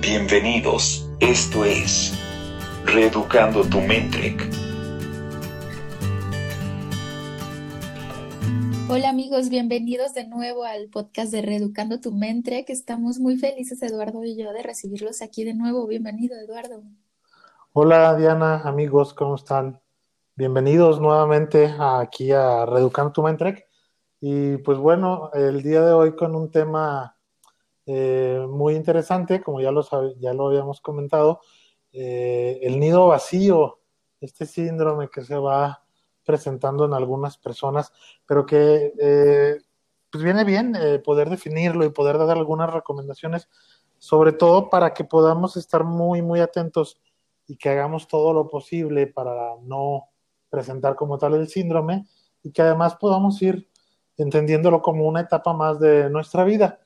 Bienvenidos, esto es Reeducando tu Mentrek. Hola amigos, bienvenidos de nuevo al podcast de Reeducando tu Mentrek. Estamos muy felices, Eduardo y yo, de recibirlos aquí de nuevo. Bienvenido, Eduardo. Hola Diana, amigos, ¿cómo están? Bienvenidos nuevamente aquí a Reeducando tu Mentrek. Y pues bueno, el día de hoy con un tema eh, muy interesante, como ya lo, ya lo habíamos comentado, eh, el nido vacío, este síndrome que se va presentando en algunas personas, pero que eh, pues viene bien poder definirlo y poder dar algunas recomendaciones, sobre todo para que podamos estar muy, muy atentos y que hagamos todo lo posible para no presentar como tal el síndrome y que además podamos ir entendiéndolo como una etapa más de nuestra vida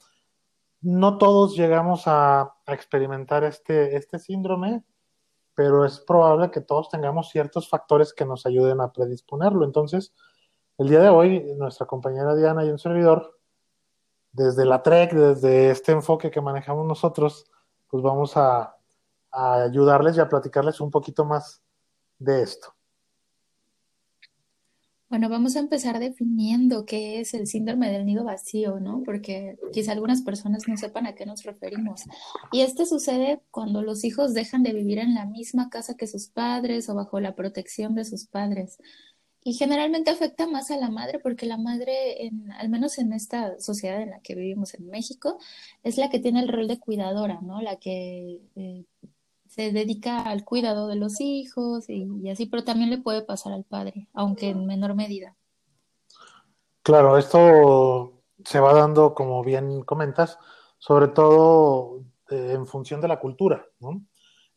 no todos llegamos a, experimentar este, este síndrome, pero es probable que todos tengamos ciertos factores que nos ayuden a predisponerlo. Entonces, el día de hoy, nuestra compañera Diana y un servidor, desde la TREC, desde este enfoque que manejamos nosotros, pues vamos a ayudarles y a platicarles un poquito más de esto. Bueno, vamos a empezar definiendo qué es el síndrome del nido vacío, ¿no? Porque quizá algunas personas no sepan a qué nos referimos. Y este sucede cuando los hijos dejan de vivir en la misma casa que sus padres o bajo la protección de sus padres. Y generalmente afecta más a la madre porque la madre, en, al menos en esta sociedad en la que vivimos en México, es la que tiene el rol de cuidadora, ¿no? La que eh, se dedica al cuidado de los hijos y, así, pero también le puede pasar al padre, aunque en menor medida. Claro, esto se va dando, como bien comentas, sobre todo eh, en función de la cultura, ¿no?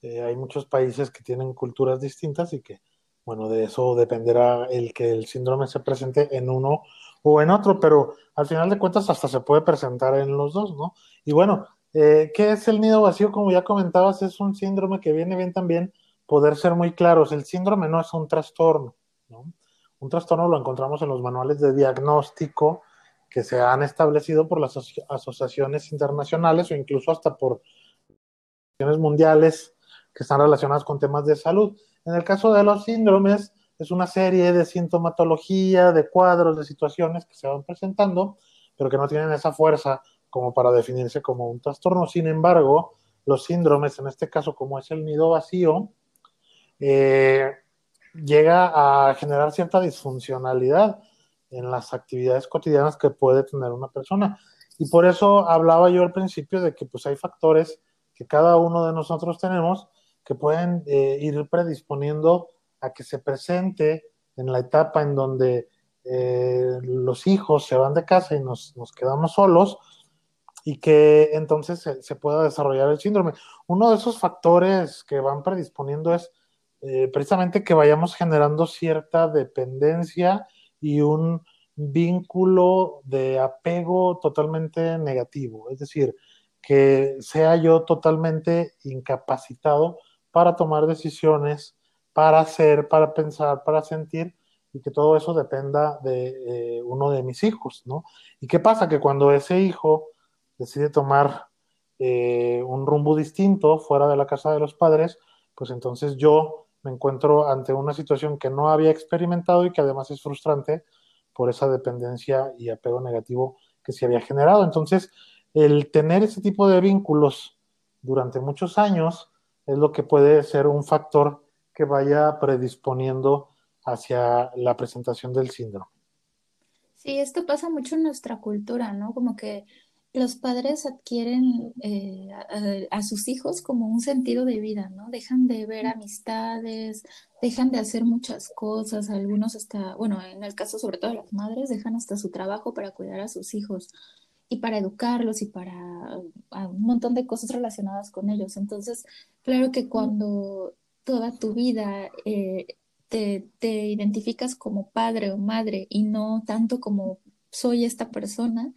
Eh, hay muchos países que tienen culturas distintas y que, bueno, de eso dependerá el que el síndrome se presente en uno o en otro, pero al final de cuentas hasta se puede presentar en los dos, ¿no? Y bueno, eh, ¿Qué es el nido vacío? Como ya comentabas, es un síndrome que viene bien también poder ser muy claros. El síndrome no es un trastorno, ¿no? Un trastorno lo encontramos en los manuales de diagnóstico que se han establecido por las asociaciones internacionales o incluso hasta por asociaciones mundiales que están relacionadas con temas de salud. En el caso de los síndromes, es una serie de sintomatología, de cuadros, de situaciones que se van presentando, pero que no tienen esa fuerza como para definirse como un trastorno. Sin embargo, los síndromes, en este caso como es el nido vacío, eh, llega a generar cierta disfuncionalidad en las actividades cotidianas que puede tener una persona. Y por eso hablaba yo al principio de que pues hay factores que cada uno de nosotros tenemos que pueden eh, ir predisponiendo a que se presente en la etapa en donde eh, los hijos se van de casa y nos, nos quedamos solos, y que entonces se, pueda desarrollar el síndrome. Uno de esos factores que van predisponiendo es eh, precisamente que vayamos generando cierta dependencia y un vínculo de apego totalmente negativo, es decir, que sea yo totalmente incapacitado para tomar decisiones, para hacer, para pensar, para sentir, y que todo eso dependa de eh, uno de mis hijos, ¿no? ¿Y qué pasa? Que cuando ese hijo decide tomar eh, un rumbo distinto fuera de la casa de los padres, pues entonces yo me encuentro ante una situación que no había experimentado y que además es frustrante por esa dependencia y apego negativo que se había generado. Entonces, el tener ese tipo de vínculos durante muchos años es lo que puede ser un factor que vaya predisponiendo hacia la presentación del síndrome. Sí, esto pasa mucho en nuestra cultura, ¿no? Como que los padres adquieren eh, a, sus hijos como un sentido de vida, ¿no? Dejan de ver amistades, dejan de hacer muchas cosas, algunos hasta, bueno, en el caso sobre todo de las madres, dejan hasta su trabajo para cuidar a sus hijos y para educarlos y para un montón de cosas relacionadas con ellos. Entonces, claro que cuando toda tu vida eh, te, te identificas como padre o madre y no tanto como soy esta persona,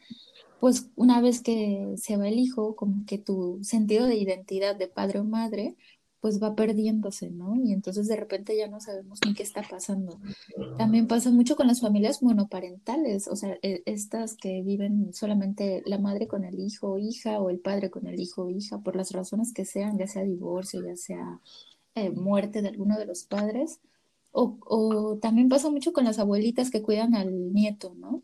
pues una vez que se va el hijo, como que tu sentido de identidad de padre o madre pues va perdiéndose, ¿no? Y entonces de repente ya no sabemos ni qué está pasando. También pasa mucho con las familias monoparentales, o sea, e, estas que viven solamente la madre con el hijo o hija o el padre con el hijo o hija, por las razones que sean, ya sea divorcio, ya sea eh, muerte de alguno de los padres. O, o también pasa mucho con las abuelitas que cuidan al nieto, ¿no?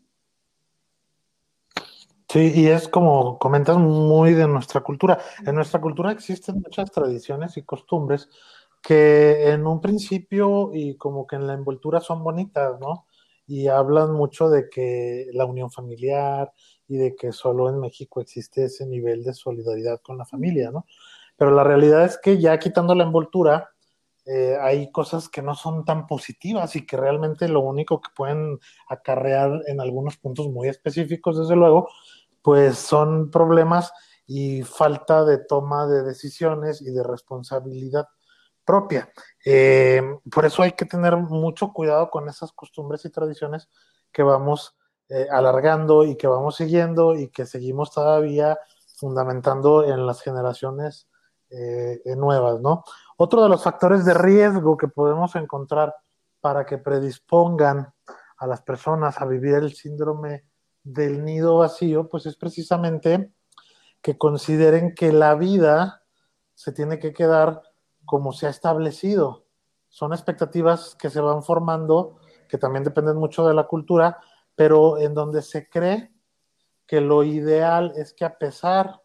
Sí, y es como comentas muy de nuestra cultura. En nuestra cultura existen muchas tradiciones y costumbres que en un principio y como que en la envoltura son bonitas, ¿no? Y hablan mucho de que la unión familiar y de que solo en México existe ese nivel de solidaridad con la familia, ¿no? Pero la realidad es que ya quitando la envoltura, eh, hay cosas que no son tan positivas y que realmente lo único que pueden acarrear en algunos puntos muy específicos, desde luego, pues son problemas y falta de toma de decisiones y de responsabilidad propia. Eh, por eso hay que tener mucho cuidado con esas costumbres y tradiciones que vamos eh, alargando y que vamos siguiendo y que seguimos todavía fundamentando en las generaciones eh, nuevas, ¿no? Otro de los factores de riesgo que podemos encontrar para que predispongan a las personas a vivir el síndrome del nido vacío, pues es precisamente que consideren que la vida se tiene que quedar como se ha establecido. Son expectativas que se van formando, que también dependen mucho de la cultura, pero en donde se cree que lo ideal es que a pesar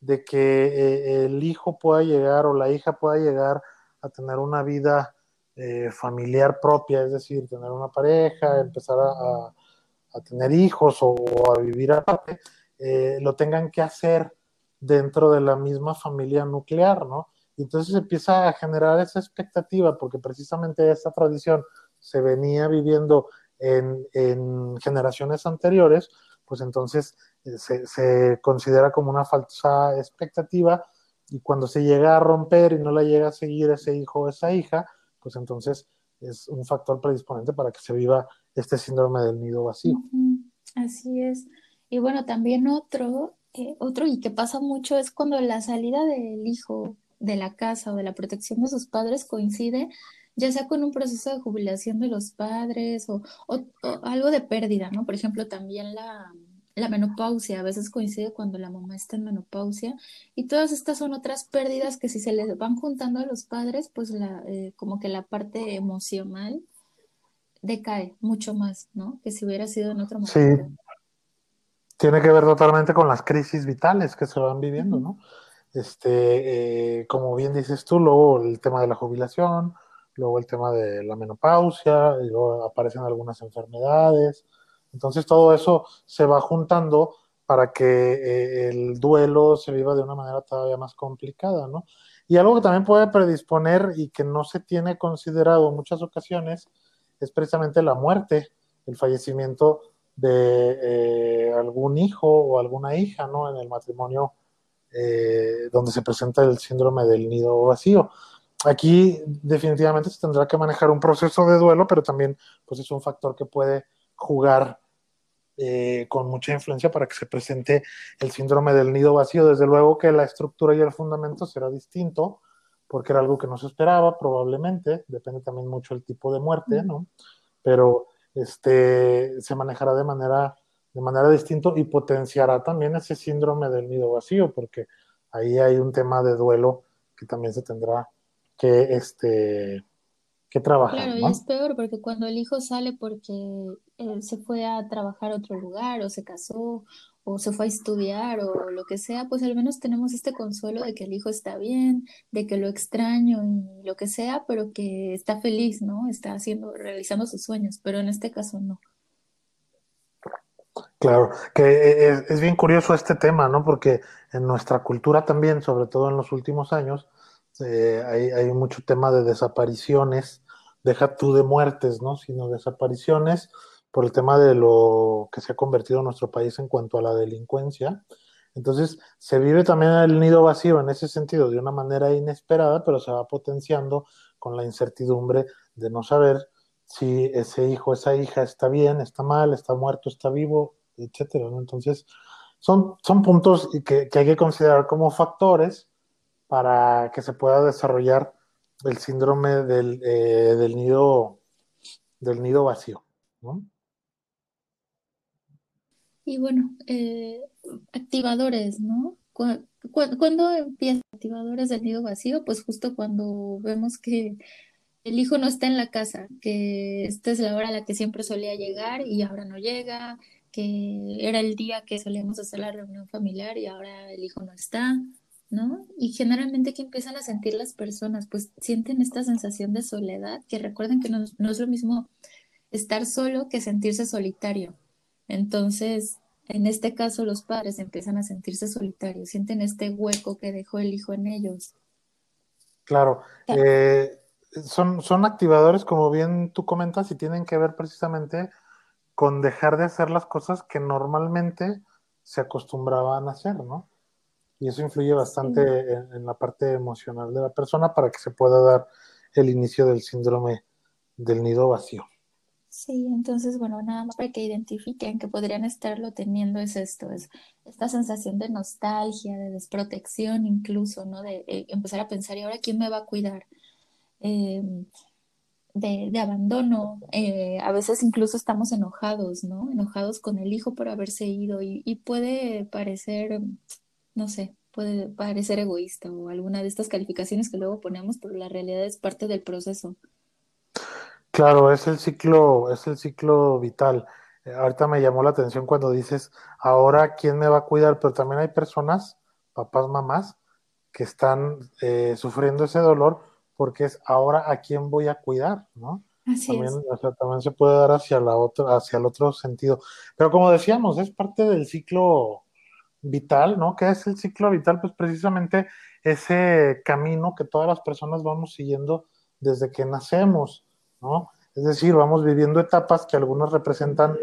de que eh, el hijo pueda llegar o la hija pueda llegar a tener una vida eh, familiar propia, es decir, tener una pareja, empezar a a tener hijos o, a vivir aparte, eh, lo tengan que hacer dentro de la misma familia nuclear, ¿no? Y entonces empieza a generar esa expectativa, porque precisamente esta tradición se venía viviendo en, generaciones anteriores, pues entonces eh, se, se, considera como una falsa expectativa y cuando se llega a romper y no la llega a seguir ese hijo o esa hija, pues entonces es un factor predisponente para que se viva este síndrome del nido vacío. Así es. Y bueno, también otro, eh, otro y que pasa mucho es cuando la salida del hijo de la casa o de la protección de sus padres coincide ya sea con un proceso de jubilación de los padres o, o algo de pérdida, ¿no? Por ejemplo, también la, la menopausia, a veces coincide cuando la mamá está en menopausia y todas estas son otras pérdidas que si se les van juntando a los padres, pues la, eh, como que la parte emocional decae mucho más, ¿no? Que si hubiera sido en otro momento. Sí, tiene que ver totalmente con las crisis vitales que se van viviendo, ¿no? Este, eh, como bien dices tú, luego el tema de la jubilación, luego el tema de la menopausia, y luego aparecen algunas enfermedades, entonces todo eso se va juntando para que eh, el duelo se viva de una manera todavía más complicada, ¿no? Y algo que también puede predisponer y que no se tiene considerado en muchas ocasiones es precisamente la muerte, el fallecimiento de eh, algún hijo o alguna hija, ¿no? En el matrimonio eh, donde se presenta el síndrome del nido vacío. Aquí definitivamente se tendrá que manejar un proceso de duelo, pero también pues es un factor que puede jugar eh, con mucha influencia para que se presente el síndrome del nido vacío. Desde luego que la estructura y el fundamento será distinto, porque era algo que no se esperaba, probablemente, depende también mucho el tipo de muerte, ¿no? Pero este, se manejará de manera, de manera distinta y potenciará también ese síndrome del nido vacío, porque ahí hay un tema de duelo que también se tendrá que, este, que trabajar. Claro, y es peor porque cuando el hijo sale porque él se fue a trabajar a otro lugar o se casó o se fue a estudiar o lo que sea, pues al menos tenemos este consuelo de que el hijo está bien, de que lo extraño y lo que sea, pero que está feliz, ¿no? Está haciendo, realizando sus sueños, pero en este caso no. Claro, que es, es bien curioso este tema, ¿no? Porque en nuestra cultura también, sobre todo en los últimos años, eh, hay, mucho tema de desapariciones, deja tú de muertes, ¿no? Sino desapariciones por el tema de lo que se ha convertido nuestro país en cuanto a la delincuencia. Entonces, se vive también el nido vacío en ese sentido de una manera inesperada, pero se va potenciando con la incertidumbre de no saber si ese hijo, esa hija está bien, está mal, está muerto, está vivo, etcétera. Entonces, son, son puntos que, hay que considerar como factores para que se pueda desarrollar el síndrome del, eh, del nido del nido vacío. ¿no? Y bueno, eh, activadores, ¿no? ¿Cuándo empiezan activadores del nido vacío? Pues justo cuando vemos que el hijo no está en la casa, que esta es la hora a la que siempre solía llegar y ahora no llega, que era el día que solíamos hacer la reunión familiar y ahora el hijo no está, ¿no? Y generalmente, ¿qué empiezan a sentir las personas? Pues sienten esta sensación de soledad, que recuerden que no, no es lo mismo estar solo que sentirse solitario. Entonces, en este caso, los padres empiezan a sentirse solitarios, sienten este hueco que dejó el hijo en ellos. Claro. Eh, son, son activadores, como bien tú comentas, y tienen que ver precisamente con dejar de hacer las cosas que normalmente se acostumbraban a hacer, ¿no? Y eso influye bastante en, la parte emocional de la persona para que se pueda dar el inicio del síndrome del nido vacío. Sí, entonces, bueno, nada más para que identifiquen que podrían estarlo teniendo es esto, es esta sensación de nostalgia, de desprotección incluso, ¿no? De eh, empezar a pensar, ¿y ahora quién me va a cuidar? Em, de, de, abandono, eh, a veces incluso estamos enojados, ¿no? Enojados con el hijo por haberse ido y, y puede parecer, no sé, puede parecer egoísta o alguna de estas calificaciones que luego ponemos, pero la realidad es parte del proceso. Claro, es el ciclo, es el ciclo vital. Eh, ahorita me llamó la atención cuando dices, ahora quién me va a cuidar, pero también hay personas, papás, mamás, que están eh, sufriendo ese dolor porque es ahora a quién voy a cuidar, ¿no? Así también, es. O sea, también se puede dar hacia la otra, hacia el otro sentido. Pero como decíamos, es parte del ciclo vital, ¿no? ¿Qué es el ciclo vital? Pues precisamente ese camino que todas las personas vamos siguiendo desde que nacemos. Es decir, vamos viviendo etapas que algunas representan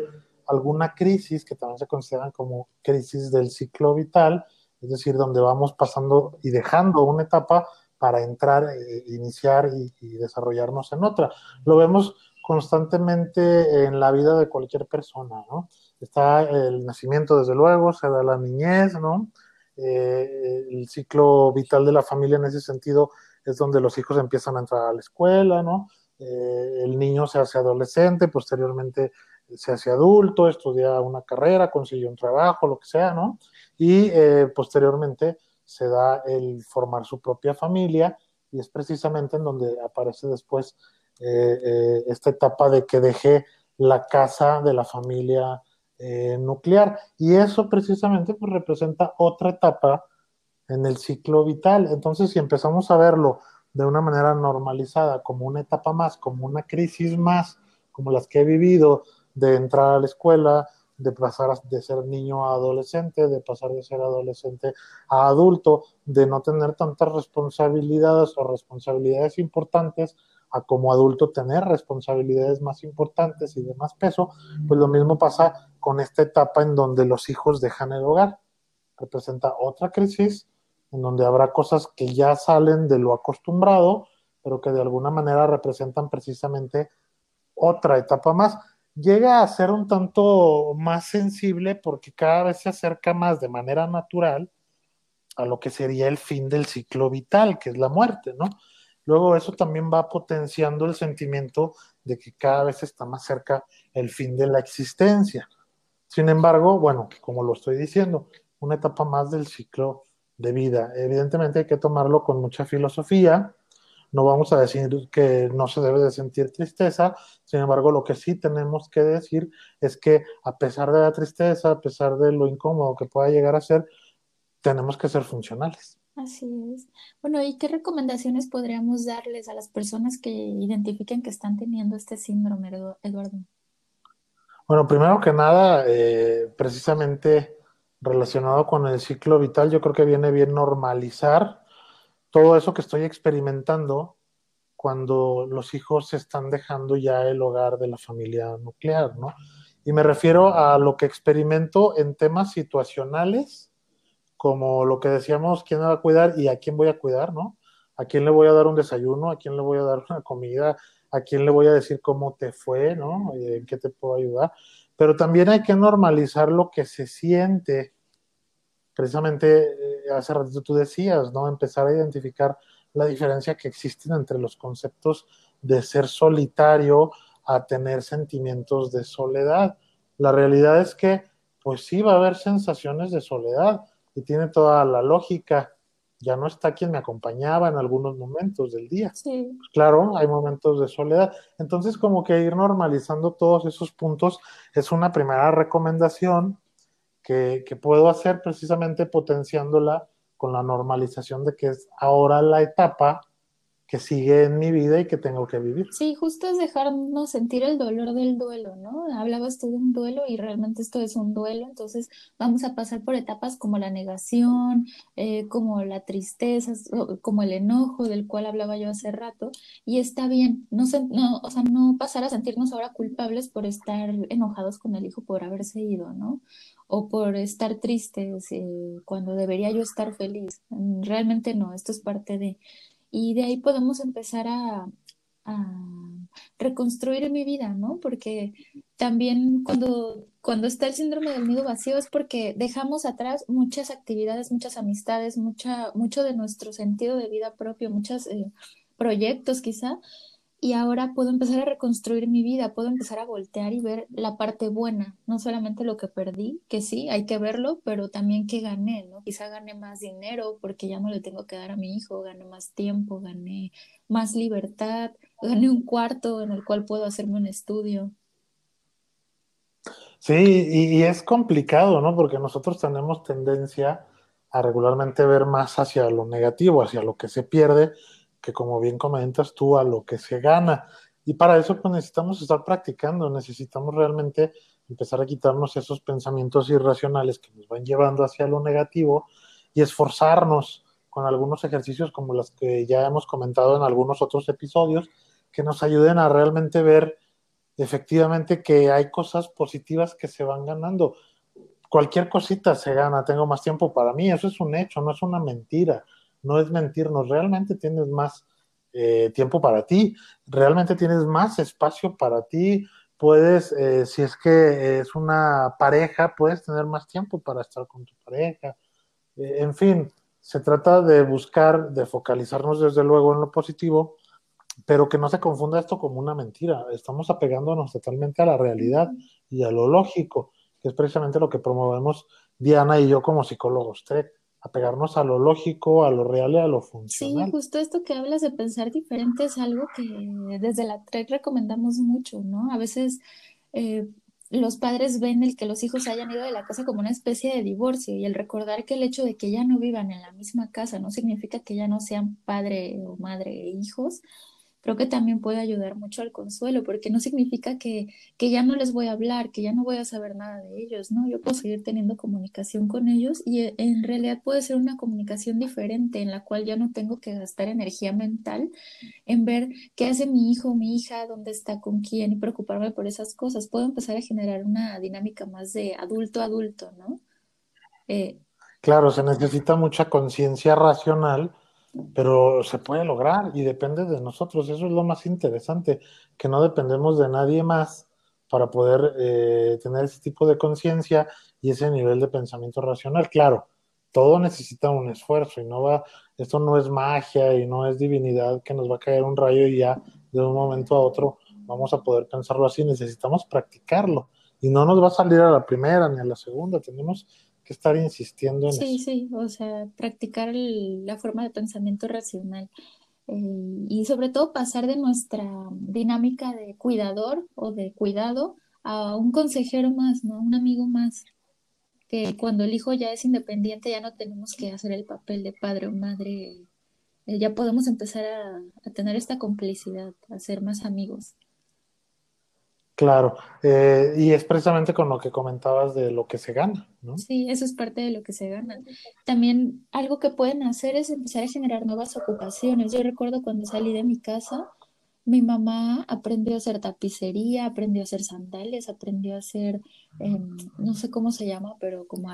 alguna crisis, que también se consideran como crisis del ciclo vital, es decir, donde vamos pasando y dejando una etapa para entrar, eh, iniciar y, y, desarrollarnos en otra. Lo vemos constantemente en la vida de cualquier persona, ¿no? Está el nacimiento, desde luego, se da la niñez, ¿no? Eh, el ciclo vital de la familia en ese sentido es donde los hijos empiezan a entrar a la escuela, ¿no? Eh, el niño se hace adolescente, posteriormente se hace adulto, estudia una carrera, consigue un trabajo, lo que sea, ¿no? Y eh, posteriormente se da el formar su propia familia y es precisamente en donde aparece después eh, esta etapa de que deje la casa de la familia nuclear. Y eso precisamente pues, representa otra etapa en el ciclo vital. Entonces, si empezamos a verlo de una manera normalizada, como una etapa más, como una crisis más, como las que he vivido, de entrar a la escuela, de pasar de ser niño a adolescente, de pasar de ser adolescente a adulto, de no tener tantas responsabilidades o responsabilidades importantes, a como adulto tener responsabilidades más importantes y de más peso, pues lo mismo pasa con esta etapa en donde los hijos dejan el hogar. Representa otra crisis en donde habrá cosas que ya salen de lo acostumbrado, pero que de alguna manera representan precisamente otra etapa más. Llega a ser un tanto más sensible porque cada vez se acerca más de manera natural a lo que sería el fin del ciclo vital, que es la muerte, ¿no? Luego eso también va potenciando el sentimiento de que cada vez está más cerca el fin de la existencia. Sin embargo, bueno, como lo estoy diciendo, una etapa más del ciclo de vida. Evidentemente hay que tomarlo con mucha filosofía. No vamos a decir que no se debe de sentir tristeza, sin embargo, lo que sí tenemos que decir es que a pesar de la tristeza, a pesar de lo incómodo que pueda llegar a ser, tenemos que ser funcionales. Así es. Bueno, ¿y qué recomendaciones podríamos darles a las personas que identifiquen que están teniendo este síndrome, Eduardo? Bueno, primero que nada, eh, precisamente relacionado con el ciclo vital, yo creo que viene bien normalizar todo eso que estoy experimentando cuando los hijos están dejando ya el hogar de la familia nuclear, ¿no? Y me refiero a lo que experimento en temas situacionales, como lo que decíamos, quién me va a cuidar y a quién voy a cuidar, ¿no? A quién le voy a dar un desayuno, a quién le voy a dar una comida, a quién le voy a decir cómo te fue, ¿no? ¿En qué te puedo ayudar? pero también hay que normalizar lo que se siente precisamente eh, hace ratito tú decías, ¿no? Empezar a identificar la diferencia que existe entre los conceptos de ser solitario a tener sentimientos de soledad. La realidad es que, pues sí, va a haber sensaciones de soledad y tiene toda la lógica. Ya no está quien me acompañaba en algunos momentos del día. Sí. Pues claro, hay momentos de soledad. Entonces, como que ir normalizando todos esos puntos es una primera recomendación que, que puedo hacer precisamente potenciándola con la normalización de que es ahora la etapa que sigue en mi vida y que tengo que vivir. Sí, justo es dejarnos sentir el dolor del duelo, ¿no? Hablabas tú de un duelo y realmente esto es un duelo, entonces vamos a pasar por etapas como la negación, eh, como la tristeza, como el enojo del cual hablaba yo hace rato, y está bien, no, se, no, o sea, no pasar a sentirnos ahora culpables por estar enojados con el hijo por haberse ido, ¿no? O por estar tristes eh, cuando debería yo estar feliz. Realmente no, esto es parte de y de ahí podemos empezar a, reconstruir mi vida, ¿no? Porque también cuando, cuando está el síndrome del nido vacío es porque dejamos atrás muchas actividades, muchas amistades, mucha, mucho de nuestro sentido de vida propio, muchos eh, proyectos quizá, y ahora puedo empezar a reconstruir mi vida, puedo empezar a voltear y ver la parte buena, no solamente lo que perdí, que sí, hay que verlo, pero también que gané, ¿no? Quizá gané más dinero porque ya no le tengo que dar a mi hijo, gané más tiempo, gané más libertad, gané un cuarto en el cual puedo hacerme un estudio. Sí, y es complicado, ¿no? Porque nosotros tenemos tendencia a regularmente ver más hacia lo negativo, hacia lo que se pierde, que como bien comentas tú, a lo que se gana. Y para eso pues necesitamos estar practicando, necesitamos realmente empezar a quitarnos esos pensamientos irracionales que nos van llevando hacia lo negativo y esforzarnos con algunos ejercicios como los que ya hemos comentado en algunos otros episodios, que nos ayuden a realmente ver efectivamente que hay cosas positivas que se van ganando. Cualquier cosita se gana, tengo más tiempo para mí, eso es un hecho, no es una mentira no es mentirnos, realmente tienes más eh, tiempo para ti, realmente tienes más espacio para ti, puedes, eh, si es que es una pareja, puedes tener más tiempo para estar con tu pareja. Eh, en fin, se trata de buscar, de focalizarnos desde luego en lo positivo, pero que no se confunda esto como una mentira. Estamos apegándonos totalmente a la realidad y a lo lógico, que es precisamente lo que promovemos Diana y yo como psicólogos apegarnos a lo lógico, a lo real y a lo funcional. Sí, justo esto que hablas de pensar diferente es algo que desde la TREC recomendamos mucho, ¿no? A veces eh, los padres ven el que los hijos hayan ido de la casa como una especie de divorcio y el recordar que el hecho de que ya no vivan en la misma casa no significa que ya no sean padre o madre e hijos, creo que también puede ayudar mucho al consuelo, porque no significa que, que, ya no les voy a hablar, que ya no voy a saber nada de ellos, ¿no? Yo puedo seguir teniendo comunicación con ellos y eh, en realidad puede ser una comunicación diferente en la cual ya no tengo que gastar energía mental en ver qué hace mi hijo, mi hija, dónde está, con quién y preocuparme por esas cosas. Puedo empezar a generar una dinámica más de adulto a adulto, ¿no? Eh, claro, se necesita mucha conciencia racional pero se puede lograr y depende de nosotros. Eso es lo más interesante, que no dependemos de nadie más para poder eh, tener ese tipo de conciencia y ese nivel de pensamiento racional. Claro, todo necesita un esfuerzo y no va, esto no es magia y no es divinidad que nos va a caer un rayo y ya de un momento a otro vamos a poder pensarlo así. Necesitamos practicarlo y no nos va a salir a la primera ni a la segunda. Tenemos que estar insistiendo en sí, eso. Sí, sí, o sea, practicar la forma de pensamiento racional. Eh, y sobre todo pasar de nuestra dinámica de cuidador o de cuidado a un consejero más, ¿no? Un amigo más. Que cuando el hijo ya es independiente ya no tenemos que hacer el papel de padre o madre. Eh, ya podemos empezar a, a tener esta complicidad, a ser más amigos. Claro, eh, y es precisamente con lo que comentabas de lo que se gana, ¿no? Sí, eso es parte de lo que se gana. También algo que pueden hacer es empezar a generar nuevas ocupaciones. Yo recuerdo cuando salí de mi casa, mi mamá aprendió a hacer tapicería, aprendió a hacer sandalias, aprendió a hacer, em, no sé cómo se llama, pero como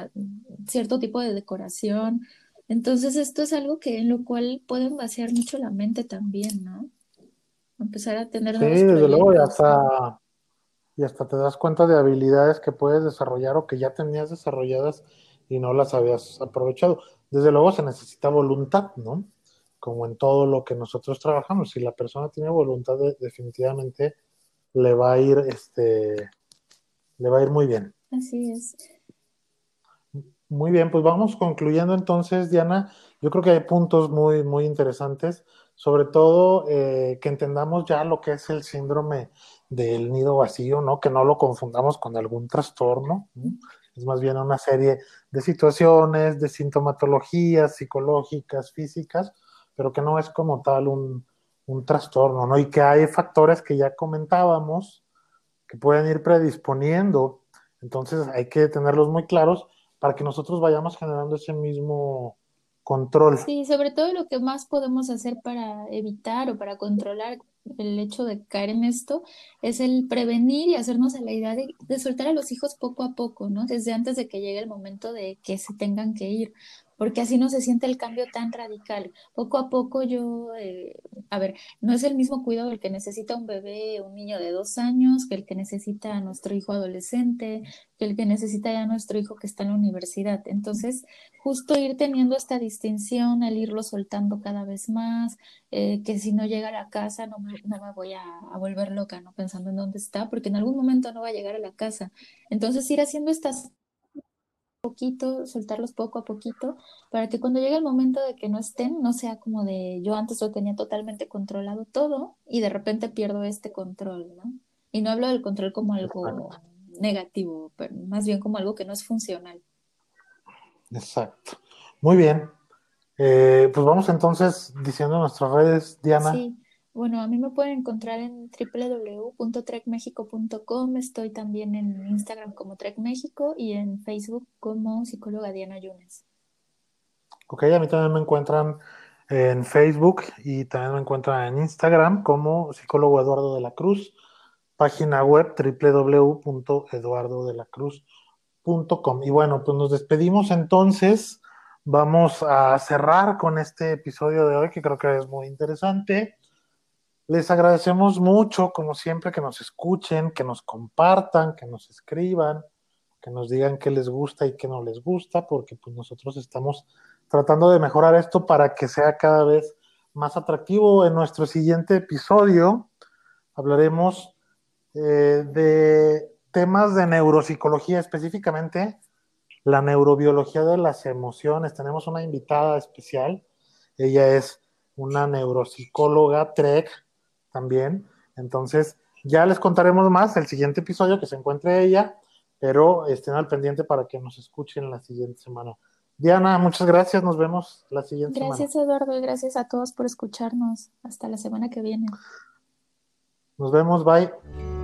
cierto tipo de decoración. Entonces esto es algo que en lo cual pueden vaciar mucho la mente también, ¿no? Empezar a tener sí, desde luego, ya está y hasta te das cuenta de habilidades que puedes desarrollar o que ya tenías desarrolladas y no las habías aprovechado. Desde luego se necesita voluntad, ¿no? Como en todo lo que nosotros trabajamos. Si la persona tiene voluntad, definitivamente le va a ir, este, le va a ir muy bien. Así es. Muy bien, pues vamos concluyendo entonces, Diana. Yo creo que hay puntos muy, muy interesantes, sobre todo eh, que entendamos ya lo que es el síndrome del nido vacío, ¿no? Que no lo confundamos con algún trastorno. Es más bien una serie de situaciones, de sintomatologías psicológicas, físicas, pero que no es como tal un, un trastorno, ¿no? Y que hay factores que ya comentábamos que pueden ir predisponiendo. Entonces hay que tenerlos muy claros para que nosotros vayamos generando ese mismo control. Sí, sobre todo lo que más podemos hacer para evitar o para controlar el hecho de caer en esto es el prevenir y hacernos a la idea de, de, soltar a los hijos poco a poco, ¿no? Desde antes de que llegue el momento de que se tengan que ir porque así no se siente el cambio tan radical. Poco a poco yo, eh, a ver, no es el mismo cuidado el que necesita un bebé, un niño de dos años, que el que necesita a nuestro hijo adolescente, que el que necesita ya nuestro hijo que está en la universidad. Entonces, justo ir teniendo esta distinción, el irlo soltando cada vez más, eh, que si no llega a la casa no me, no me voy a, a, volver loca, ¿no? Pensando en dónde está, porque en algún momento no va a llegar a la casa. Entonces, ir haciendo estas poquito, soltarlos poco a poquito, para que cuando llegue el momento de que no estén, no sea como de yo antes lo tenía totalmente controlado todo y de repente pierdo este control, ¿no? Y no hablo del control como algo negativo, pero más bien como algo que no es funcional. Exacto. Muy bien. Eh, pues vamos entonces diciendo nuestras redes, Diana. Sí. Bueno, a mí me pueden encontrar en www.trekmexico.com. Estoy también en Instagram como Trek México y en Facebook como psicóloga Diana Yunes. Ok, a mí también me encuentran en Facebook y también me encuentran en Instagram como psicólogo Eduardo de la Cruz. Página web www.eduardodelacruz.com. Y bueno, pues nos despedimos entonces. Vamos a cerrar con este episodio de hoy que creo que es muy interesante. Les agradecemos mucho, como siempre, que nos escuchen, que nos compartan, que nos escriban, que nos digan qué les gusta y qué no les gusta, porque pues nosotros estamos tratando de mejorar esto para que sea cada vez más atractivo. En nuestro siguiente episodio hablaremos eh, de temas de neuropsicología, específicamente la neurobiología de las emociones. Tenemos una invitada especial, ella es una neuropsicóloga TREC también. Entonces, ya les contaremos más el siguiente episodio que se encuentre ella, pero estén al pendiente para que nos escuchen la siguiente semana. Diana, muchas gracias, nos vemos la siguiente gracias, semana. Gracias Eduardo y gracias a todos por escucharnos. Hasta la semana que viene. Nos vemos, bye.